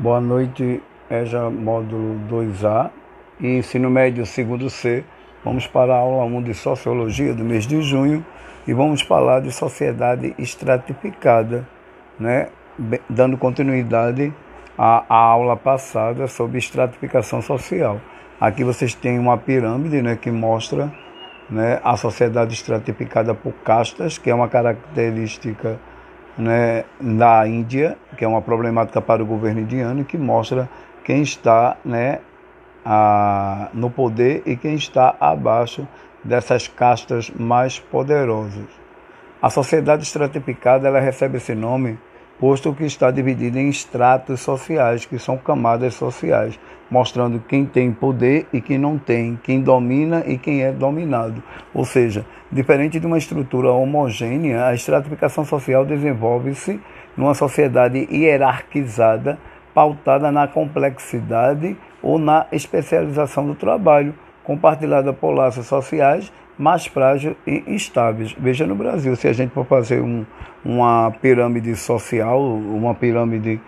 Boa noite, EJA módulo 2A e ensino médio segundo C. Vamos para a aula 1 de Sociologia do mês de junho e vamos falar de sociedade estratificada, né? dando continuidade à, à aula passada sobre estratificação social. Aqui vocês têm uma pirâmide né, que mostra né, a sociedade estratificada por castas, que é uma característica né, da Índia, que é uma problemática para o governo indiano, que mostra quem está né, a, no poder e quem está abaixo dessas castas mais poderosas. A sociedade estratificada ela recebe esse nome posto que está dividida em estratos sociais, que são camadas sociais, mostrando quem tem poder e quem não tem, quem domina e quem é dominado. Ou seja, diferente de uma estrutura homogênea, a estratificação social desenvolve-se numa sociedade hierarquizada, pautada na complexidade ou na especialização do trabalho, compartilhada por laços sociais mais frágeis e instáveis. Veja no Brasil, se a gente for fazer um, uma pirâmide social, uma pirâmide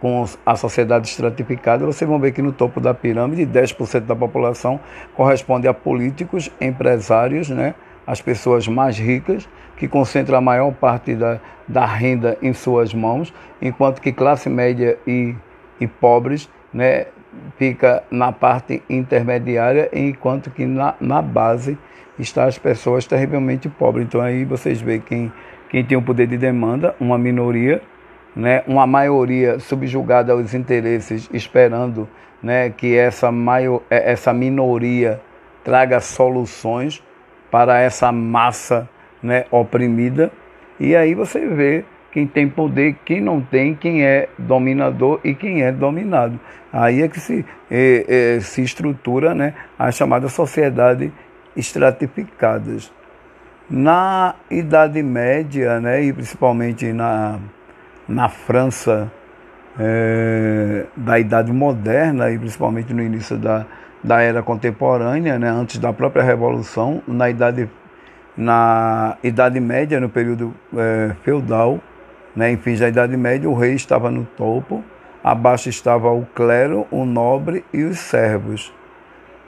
com a sociedade estratificada, vocês vão ver que no topo da pirâmide, 10% da população corresponde a políticos, empresários, né? as pessoas mais ricas, que concentram a maior parte da, da renda em suas mãos, enquanto que classe média e, e pobres né, fica na parte intermediária, enquanto que na, na base está as pessoas terrivelmente pobres. Então aí vocês veem quem, quem tem o poder de demanda, uma minoria, né, uma maioria subjugada aos interesses, esperando né, que essa, maior, é, essa minoria traga soluções para essa massa né, oprimida. E aí você vê quem tem poder, quem não tem, quem é dominador e quem é dominado. Aí é que se, é, é, se estrutura né, a chamada sociedade estratificadas. Na Idade Média, né, e principalmente na, na França é, da Idade Moderna, e principalmente no início da, da Era Contemporânea, né, antes da própria Revolução, na Idade, na idade Média, no período é, feudal, né, em fins da Idade Média, o rei estava no topo, abaixo estava o clero, o nobre e os servos.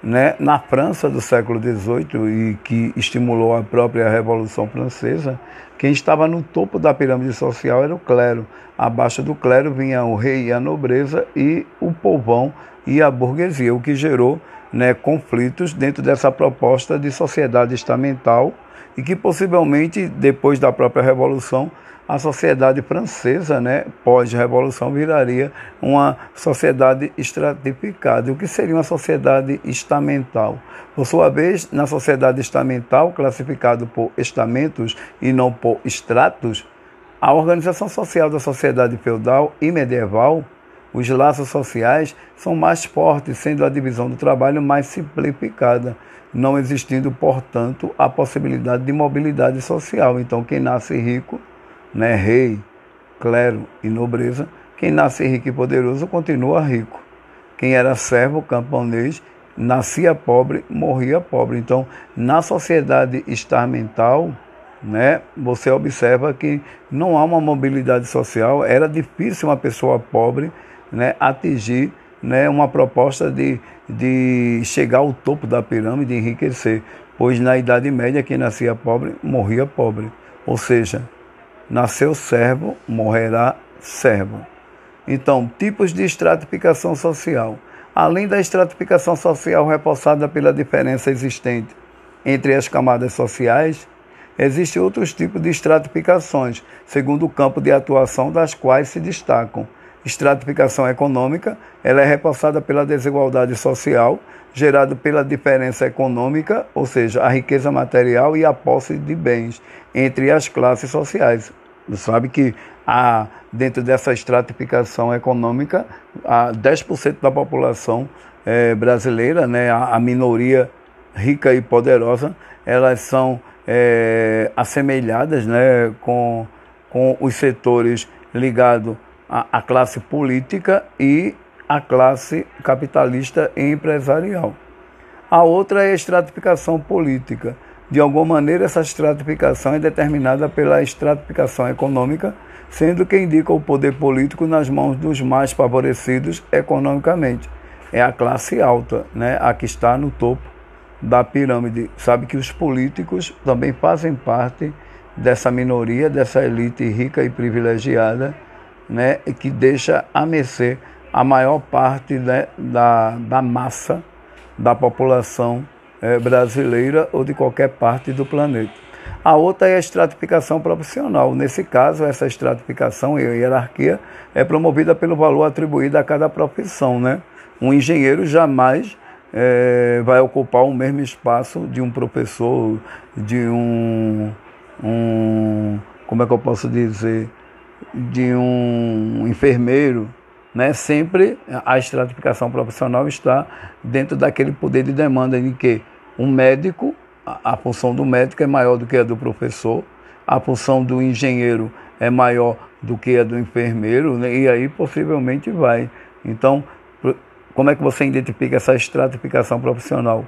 Né? Na França do século XVIII, e que estimulou a própria Revolução Francesa, quem estava no topo da pirâmide social era o clero. Abaixo do clero vinha o rei e a nobreza, e o povão e a burguesia, o que gerou né, conflitos dentro dessa proposta de sociedade estamental e que possivelmente, depois da própria Revolução, a sociedade francesa, né, pós-revolução, viraria uma sociedade estratificada. O que seria uma sociedade estamental? Por sua vez, na sociedade estamental, classificado por estamentos e não por estratos, a organização social da sociedade feudal e medieval, os laços sociais são mais fortes, sendo a divisão do trabalho mais simplificada, não existindo, portanto, a possibilidade de mobilidade social. Então, quem nasce rico né, rei, clero e nobreza, quem nasce rico e poderoso continua rico. Quem era servo, camponês, nascia pobre, morria pobre. Então, na sociedade estarmental, né, você observa que não há uma mobilidade social, era difícil uma pessoa pobre né, atingir né, uma proposta de, de chegar ao topo da pirâmide e enriquecer, pois na Idade Média quem nascia pobre morria pobre. Ou seja, nasceu servo, morrerá servo. Então, tipos de estratificação social. Além da estratificação social reforçada pela diferença existente entre as camadas sociais, existem outros tipos de estratificações, segundo o campo de atuação das quais se destacam. Estratificação econômica, ela é reforçada pela desigualdade social, gerada pela diferença econômica, ou seja, a riqueza material e a posse de bens entre as classes sociais. Sabe que há, dentro dessa estratificação econômica, há 10% da população é, brasileira, né, a, a, minoria rica e poderosa, elas são é, assemelhadas né, com, com os setores ligados à, à classe política e à classe capitalista e empresarial. A outra é a estratificação política De alguma maneira, essa estratificação é determinada pela estratificação econômica, sendo que indica o poder político nas mãos dos mais favorecidos economicamente. É a classe alta, né, a que está no topo da pirâmide. Sabe que os políticos também fazem parte dessa minoria, dessa elite rica e privilegiada, né, que deixa a mercê a maior parte né, da, da massa da população é, brasileira ou de qualquer parte do planeta. A outra é a estratificação profissional. Nesse caso, essa estratificação e hierarquia é promovida pelo valor atribuído a cada profissão. Né? Um engenheiro jamais é, vai ocupar o mesmo espaço de um professor, de um, um como é que eu posso dizer, de um enfermeiro, né? Sempre a estratificação profissional está dentro daquele poder de demanda em que um médico, a, função do médico é maior do que a do professor, a função do engenheiro é maior do que a do enfermeiro, né? e aí possivelmente vai. Então, como é que você identifica essa estratificação profissional?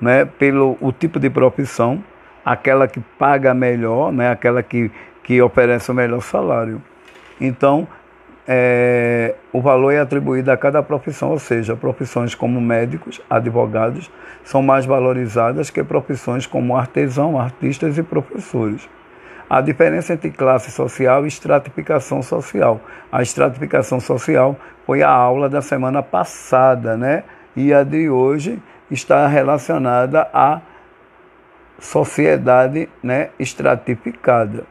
Né? Pelo o tipo de profissão, aquela que paga melhor, né? aquela que, que oferece o melhor salário. Então, é, o valor é atribuído a cada profissão, ou seja, profissões como médicos, advogados, são mais valorizadas que profissões como artesão, artistas e professores. A diferença entre classe social e estratificação social. A estratificação social foi a aula da semana passada, né? E a de hoje está relacionada à sociedade né, estratificada.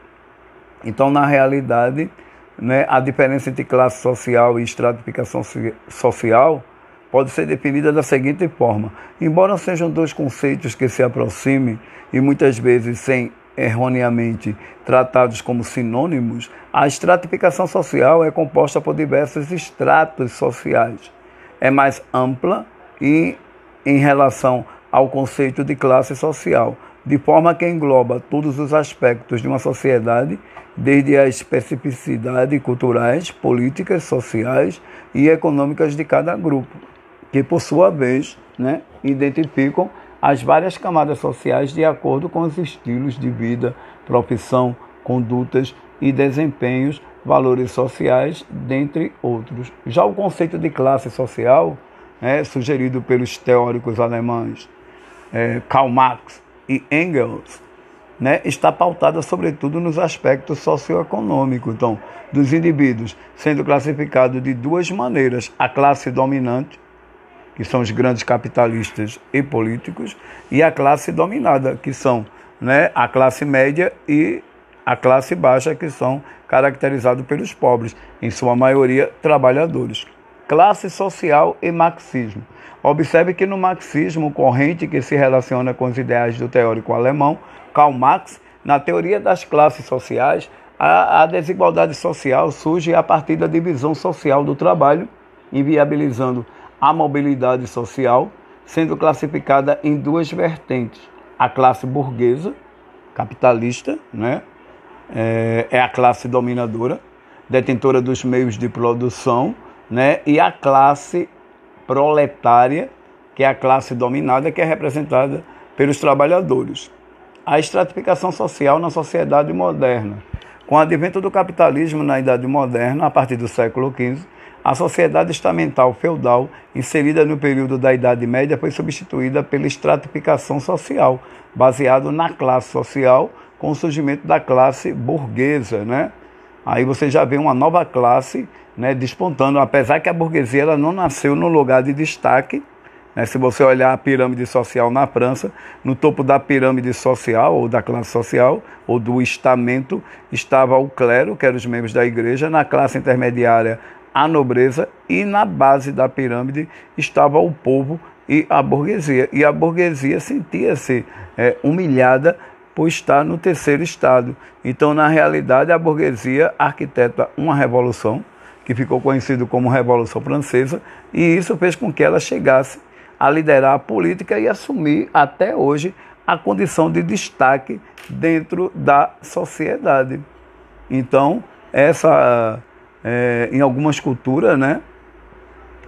Então, na realidade, né, a diferença entre classe social e estratificação social pode ser definida da seguinte forma: embora sejam dois conceitos que se aproximem e muitas vezes sem erroneamente tratados como sinônimos, a estratificação social é composta por diversos estratos sociais. É mais ampla e em relação ao conceito de classe social, de forma que engloba todos os aspectos de uma sociedade desde as especificidades culturais, políticas, sociais e econômicas de cada grupo, que por sua vez né, identificam as várias camadas sociais de acordo com os estilos de vida, profissão, condutas e desempenhos, valores sociais, dentre outros. Já o conceito de classe social, é, sugerido pelos teóricos alemães é, Karl Marx e Engels, né, está pautada sobretudo nos aspectos socioeconômicos, então, dos indivíduos, sendo classificado de duas maneiras: a classe dominante, que são os grandes capitalistas e políticos, e a classe dominada, que são né, a classe média e a classe baixa, que são caracterizados pelos pobres, em sua maioria trabalhadores. Classe social e marxismo. Observe que no marxismo, corrente que se relaciona com os ideais do teórico alemão, Karl Marx, na teoria das classes sociais, a, a desigualdade social surge a partir da divisão social do trabalho, inviabilizando a mobilidade social, sendo classificada em duas vertentes: a classe burguesa, capitalista, né? é, é a classe dominadora, detentora dos meios de produção, né? e a classe proletária, que é a classe dominada, que é representada pelos trabalhadores a estratificação social na sociedade moderna. Com o advento do capitalismo na Idade Moderna, a partir do século XV, a sociedade estamental feudal, inserida no período da Idade Média, foi substituída pela estratificação social, baseado na classe social, com o surgimento da classe burguesa, né? Aí você já vê uma nova classe né, despontando, apesar que a burguesia ela não nasceu no lugar de destaque, né? Se você olhar a pirâmide social na França, no topo da pirâmide social, ou da classe social, ou do estamento, estava o clero, que eram os membros da igreja, na classe intermediária, a nobreza, e na base da pirâmide estava o povo e a burguesia. E a burguesia sentia-se é, humilhada por estar no terceiro estado. Então, na realidade, a burguesia arquiteta uma revolução, que ficou conhecido como Revolução Francesa, e isso fez com que ela chegasse a liderar a política e assumir até hoje a condição de destaque dentro da sociedade. Então, essa é, em algumas culturas, né,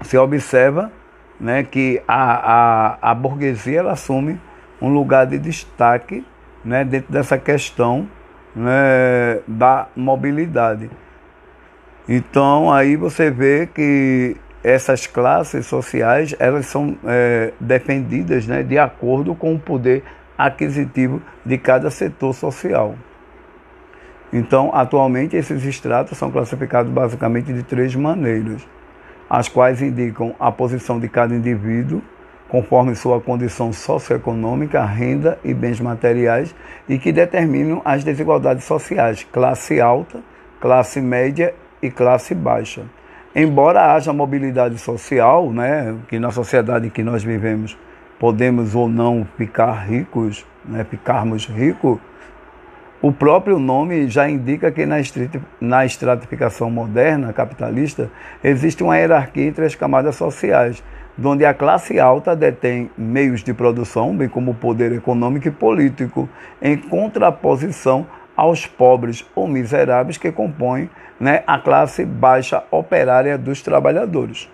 se observa né, que a, a, a burguesia ela assume um lugar de destaque né, dentro dessa questão né, da mobilidade. Então aí você vê que essas classes sociais elas são é, defendidas né, de acordo com o poder aquisitivo de cada setor social. Então, atualmente, esses estratos são classificados basicamente de três maneiras, as quais indicam a posição de cada indivíduo, conforme sua condição socioeconômica, renda e bens materiais, e que determinam as desigualdades sociais, classe alta, classe média e classe baixa. Embora haja mobilidade social, né, que na sociedade em que nós vivemos podemos ou não ficar ricos, né, ficarmos ricos, o próprio nome já indica que na estratificação moderna, capitalista, existe uma hierarquia entre as camadas sociais, onde a classe alta detém meios de produção, bem como poder econômico e político, em contraposição aos pobres ou miseráveis que compõem né, a classe baixa operária dos trabalhadores.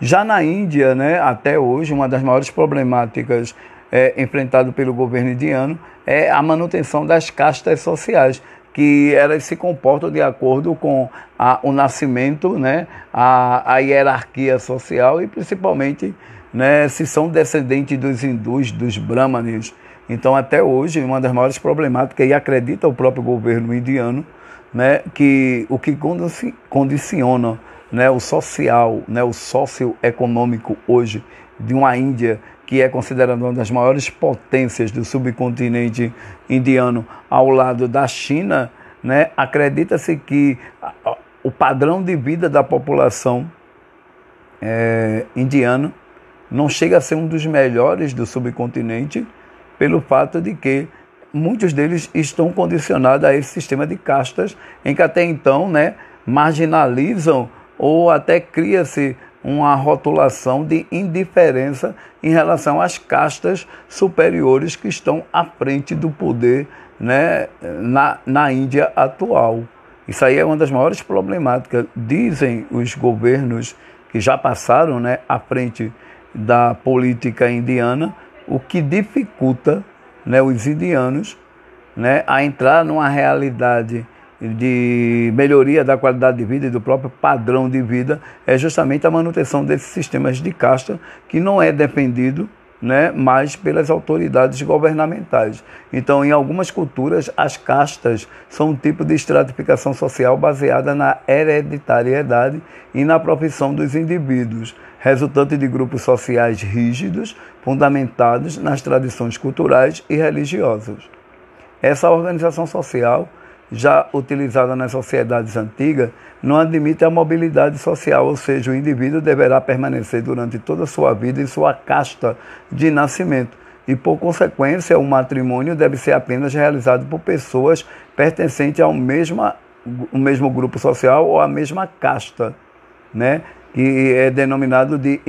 Já na Índia, né, até hoje, uma das maiores problemáticas é, enfrentadas pelo governo indiano é a manutenção das castas sociais, que elas se comportam de acordo com a, o nascimento, né, a, a hierarquia social e principalmente né, se são descendentes dos hindus, dos brahmanes. Então, até hoje, uma das maiores problemáticas, e acredita o próprio governo indiano, né, que o que condiciona né, o social, né, o socioeconômico hoje de uma Índia que é considerada uma das maiores potências do subcontinente indiano ao lado da China, né, acredita-se que o padrão de vida da população é, indiana não chega a ser um dos melhores do subcontinente pelo fato de que muitos deles estão condicionados a esse sistema de castas em que até então né, marginalizam ou até cria-se uma rotulação de indiferença em relação às castas superiores que estão à frente do poder né, na, na Índia atual. Isso aí é uma das maiores problemáticas. Dizem os governos que já passaram né, à frente da política indiana, o que dificulta né, os indianos né, a entrar numa realidade de melhoria da qualidade de vida e do próprio padrão de vida é justamente a manutenção desses sistemas de casta que não é defendido né, mas pelas autoridades governamentais. Então, em algumas culturas, as castas são um tipo de estratificação social baseada na hereditariedade e na profissão dos indivíduos, resultante de grupos sociais rígidos, fundamentados nas tradições culturais e religiosas. Essa organização social já utilizada nas sociedades antigas, não admite a mobilidade social, ou seja, o indivíduo deverá permanecer durante toda a sua vida em sua casta de nascimento. E, por consequência, o matrimônio deve ser apenas realizado por pessoas pertencentes ao mesmo, mesmo grupo social ou à mesma casta, né? que é denominado de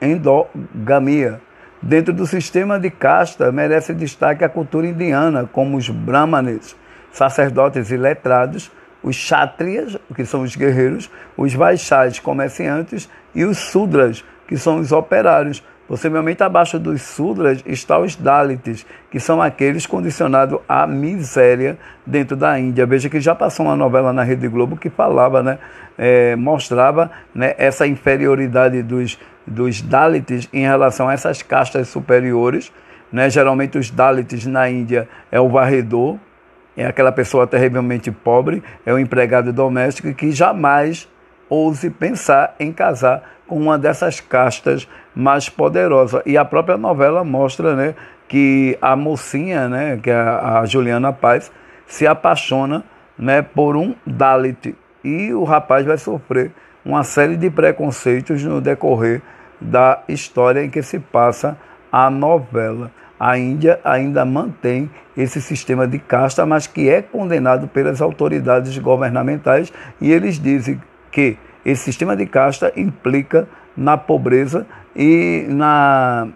endogamia. Dentro do sistema de casta, merece destaque a cultura indiana, como os brahmanes, sacerdotes e letrados, os kshatriyas, que são os guerreiros, os vaixás, comerciantes, e os sudras, que são os operários. Possivelmente abaixo dos sudras está os Dalits, que são aqueles condicionados à miséria dentro da Índia. Veja que já passou uma novela na Rede Globo que falava, né, é, mostrava né, essa inferioridade dos, dos Dalits em relação a essas castas superiores. Né? Geralmente os Dalits na Índia é o varredor, é aquela pessoa terrivelmente pobre, é um empregado doméstico que jamais ouse pensar em casar com uma dessas castas mais poderosas. E a própria novela mostra né, que a mocinha, né, que é a Juliana Paz, se apaixona né, por um Dalit e o rapaz vai sofrer uma série de preconceitos no decorrer da história em que se passa a novela a Índia ainda mantém esse sistema de casta, mas que é condenado pelas autoridades governamentais e eles dizem que esse sistema de casta implica na pobreza e na,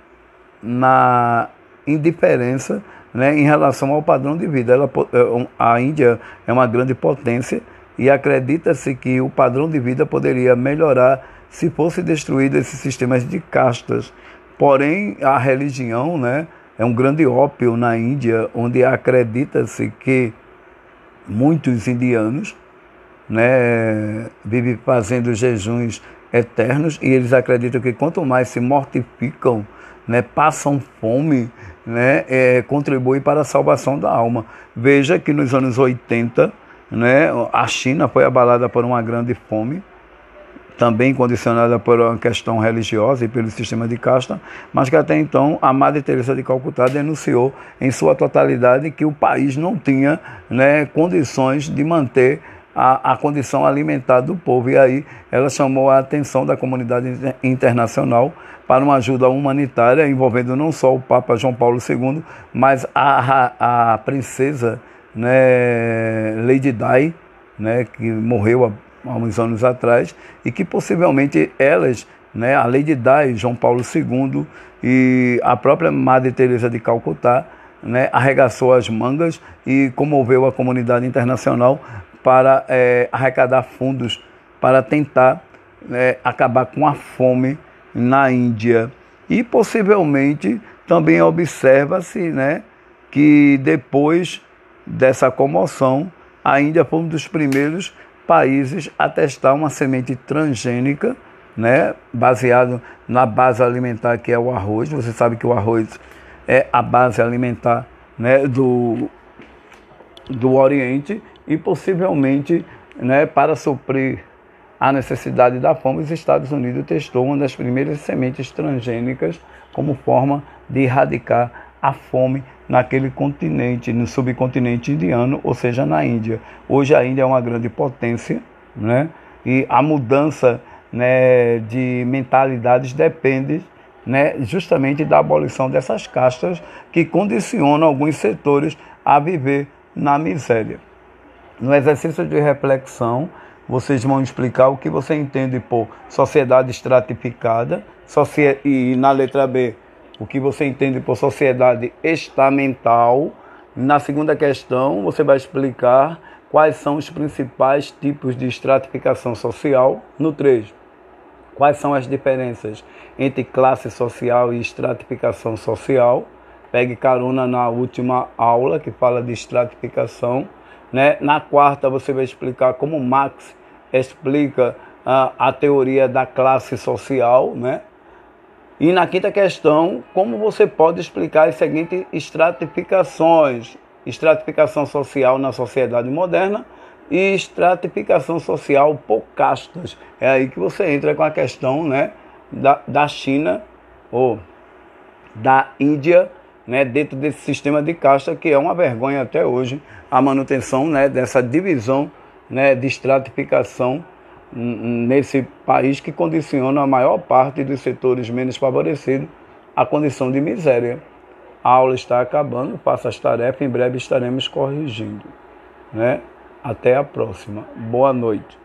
na indiferença né, em relação ao padrão de vida. Ela, é, a Índia é uma grande potência e acredita-se que o padrão de vida poderia melhorar se fosse destruído esses sistemas de castas. Porém, a religião, né, é um grande ópio na Índia, onde acredita-se que muitos indianos né, vivem fazendo jejuns eternos e eles acreditam que quanto mais se mortificam, né, passam fome, né, é, contribui para a salvação da alma. Veja que nos anos 80, né, a China foi abalada por uma grande fome, também condicionada por uma questão religiosa e pelo sistema de casta, mas que até então a Madre Teresa de Calcutá denunciou em sua totalidade que o país não tinha né, condições de manter a, a condição alimentar do povo. E aí ela chamou a atenção da comunidade internacional para uma ajuda humanitária envolvendo não só o Papa João Paulo II, mas a, a princesa né, Lady Di, né, que morreu há uns anos atrás, e que possivelmente elas, né, a Lady Di, João Paulo II e a própria Madre Teresa de Calcutá, né, arregaçou as mangas e comoveu a comunidade internacional para é, arrecadar fundos para tentar é, acabar com a fome na Índia. E possivelmente também observa-se né, que depois dessa comoção, a Índia foi um dos primeiros países a testar uma semente transgênica, né, baseado na base alimentar que é o arroz. Você sabe que o arroz é a base alimentar né, do, do Oriente e possivelmente né, para suprir a necessidade da fome, os Estados Unidos testou uma das primeiras sementes transgênicas como forma de erradicar a fome naquele continente, no subcontinente indiano, ou seja, na Índia. Hoje a Índia é uma grande potência, né? E a mudança né, de mentalidades depende né, justamente da abolição dessas castas que condicionam alguns setores a viver na miséria. No exercício de reflexão, vocês vão explicar o que você entende por sociedade estratificada e na letra B, o que você entende por sociedade estamental. Na segunda questão, você vai explicar quais são os principais tipos de estratificação social. No 3, quais são as diferenças entre classe social e estratificação social. Pegue carona na última aula que fala de estratificação. Né? Na quarta, você vai explicar como Marx explica a, a teoria da classe social. Né? E na quinta questão, como você pode explicar as seguintes estratificações: estratificação social na sociedade moderna e estratificação social por castas. É aí que você entra com a questão né, da, da China ou da Índia né, dentro desse sistema de casta, que é uma vergonha até hoje, a manutenção né, dessa divisão né, de estratificação nesse país que condiciona a maior parte dos setores menos favorecidos à condição de miséria. A aula está acabando, faça as tarefas, em breve estaremos corrigindo. Né? Até a próxima. Boa noite.